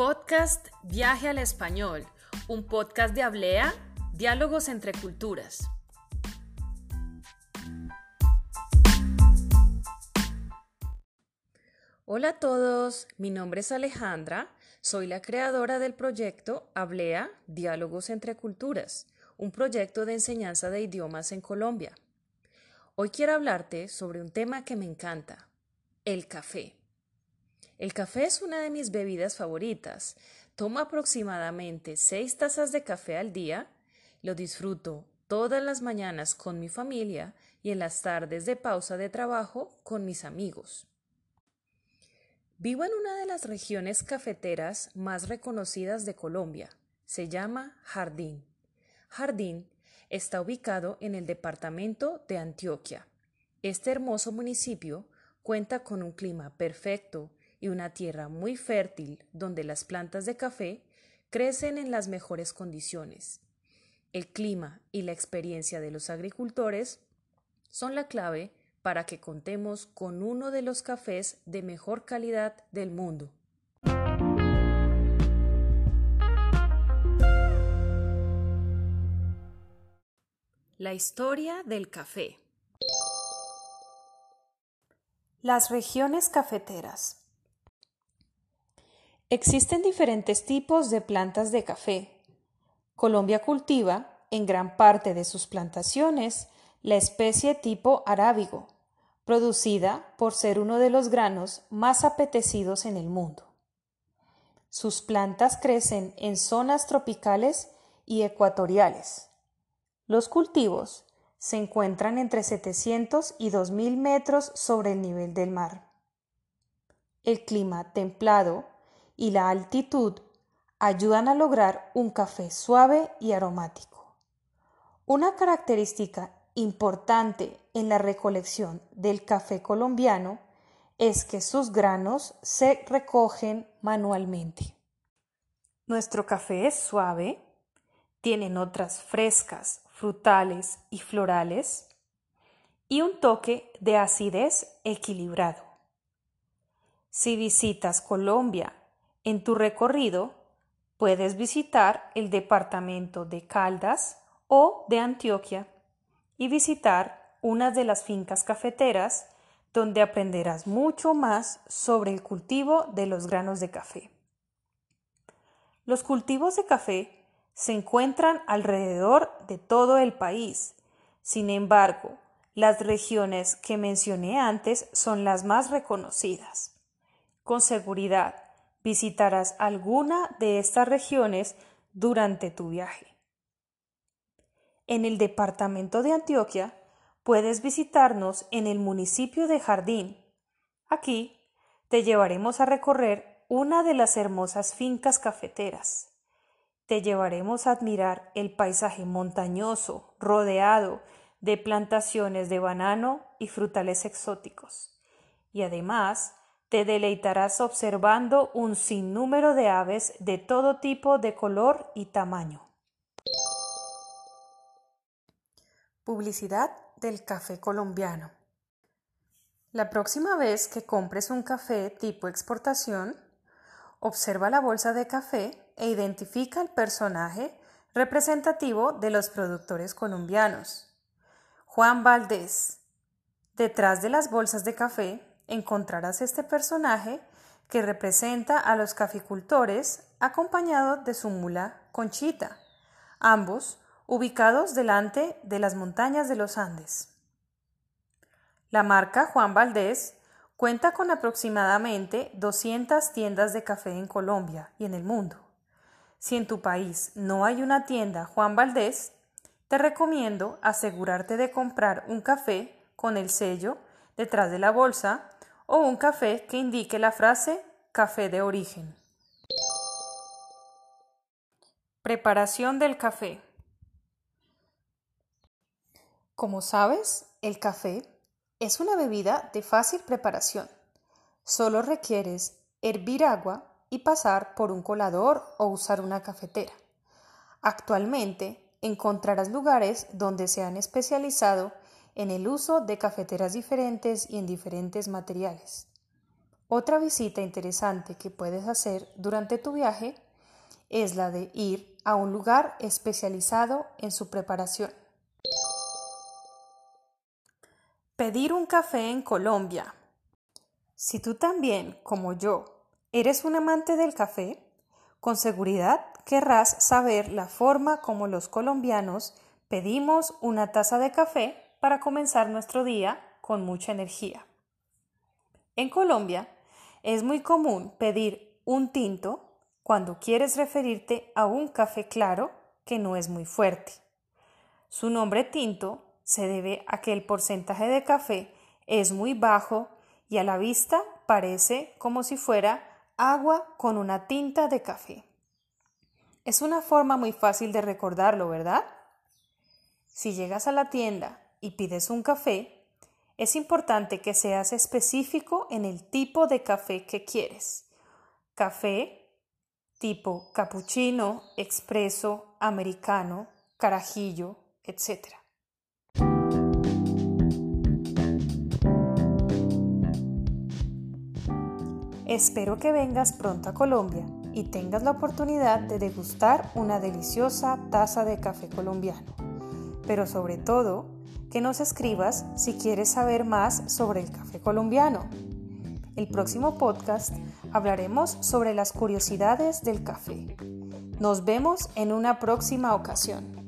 Podcast Viaje al Español, un podcast de Hablea, diálogos entre culturas. Hola a todos, mi nombre es Alejandra, soy la creadora del proyecto Hablea, diálogos entre culturas, un proyecto de enseñanza de idiomas en Colombia. Hoy quiero hablarte sobre un tema que me encanta, el café. El café es una de mis bebidas favoritas. Tomo aproximadamente seis tazas de café al día. Lo disfruto todas las mañanas con mi familia y en las tardes de pausa de trabajo con mis amigos. Vivo en una de las regiones cafeteras más reconocidas de Colombia. Se llama Jardín. Jardín está ubicado en el departamento de Antioquia. Este hermoso municipio cuenta con un clima perfecto y una tierra muy fértil donde las plantas de café crecen en las mejores condiciones. El clima y la experiencia de los agricultores son la clave para que contemos con uno de los cafés de mejor calidad del mundo. La historia del café. Las regiones cafeteras. Existen diferentes tipos de plantas de café. Colombia cultiva, en gran parte de sus plantaciones, la especie tipo arábigo, producida por ser uno de los granos más apetecidos en el mundo. Sus plantas crecen en zonas tropicales y ecuatoriales. Los cultivos se encuentran entre 700 y 2000 metros sobre el nivel del mar. El clima templado y la altitud ayudan a lograr un café suave y aromático. Una característica importante en la recolección del café colombiano es que sus granos se recogen manualmente. Nuestro café es suave, tiene notas frescas, frutales y florales y un toque de acidez equilibrado. Si visitas Colombia en tu recorrido puedes visitar el departamento de Caldas o de Antioquia y visitar una de las fincas cafeteras donde aprenderás mucho más sobre el cultivo de los granos de café. Los cultivos de café se encuentran alrededor de todo el país. Sin embargo, las regiones que mencioné antes son las más reconocidas. Con seguridad, visitarás alguna de estas regiones durante tu viaje. En el departamento de Antioquia puedes visitarnos en el municipio de Jardín. Aquí te llevaremos a recorrer una de las hermosas fincas cafeteras. Te llevaremos a admirar el paisaje montañoso rodeado de plantaciones de banano y frutales exóticos. Y además te deleitarás observando un sinnúmero de aves de todo tipo de color y tamaño. Publicidad del café colombiano. La próxima vez que compres un café tipo exportación, observa la bolsa de café e identifica el personaje representativo de los productores colombianos. Juan Valdés. Detrás de las bolsas de café encontrarás este personaje que representa a los caficultores acompañado de su mula Conchita, ambos ubicados delante de las montañas de los Andes. La marca Juan Valdés cuenta con aproximadamente 200 tiendas de café en Colombia y en el mundo. Si en tu país no hay una tienda Juan Valdés, te recomiendo asegurarte de comprar un café con el sello detrás de la bolsa o un café que indique la frase café de origen. Preparación del café. Como sabes, el café es una bebida de fácil preparación. Solo requieres hervir agua y pasar por un colador o usar una cafetera. Actualmente encontrarás lugares donde se han especializado en el uso de cafeteras diferentes y en diferentes materiales. Otra visita interesante que puedes hacer durante tu viaje es la de ir a un lugar especializado en su preparación. Pedir un café en Colombia. Si tú también, como yo, eres un amante del café, con seguridad querrás saber la forma como los colombianos pedimos una taza de café para comenzar nuestro día con mucha energía. En Colombia es muy común pedir un tinto cuando quieres referirte a un café claro que no es muy fuerte. Su nombre tinto se debe a que el porcentaje de café es muy bajo y a la vista parece como si fuera agua con una tinta de café. Es una forma muy fácil de recordarlo, ¿verdad? Si llegas a la tienda y pides un café, es importante que seas específico en el tipo de café que quieres. Café tipo cappuccino, expreso, americano, carajillo, etc. Espero que vengas pronto a Colombia y tengas la oportunidad de degustar una deliciosa taza de café colombiano. Pero sobre todo, que nos escribas si quieres saber más sobre el café colombiano. El próximo podcast hablaremos sobre las curiosidades del café. Nos vemos en una próxima ocasión.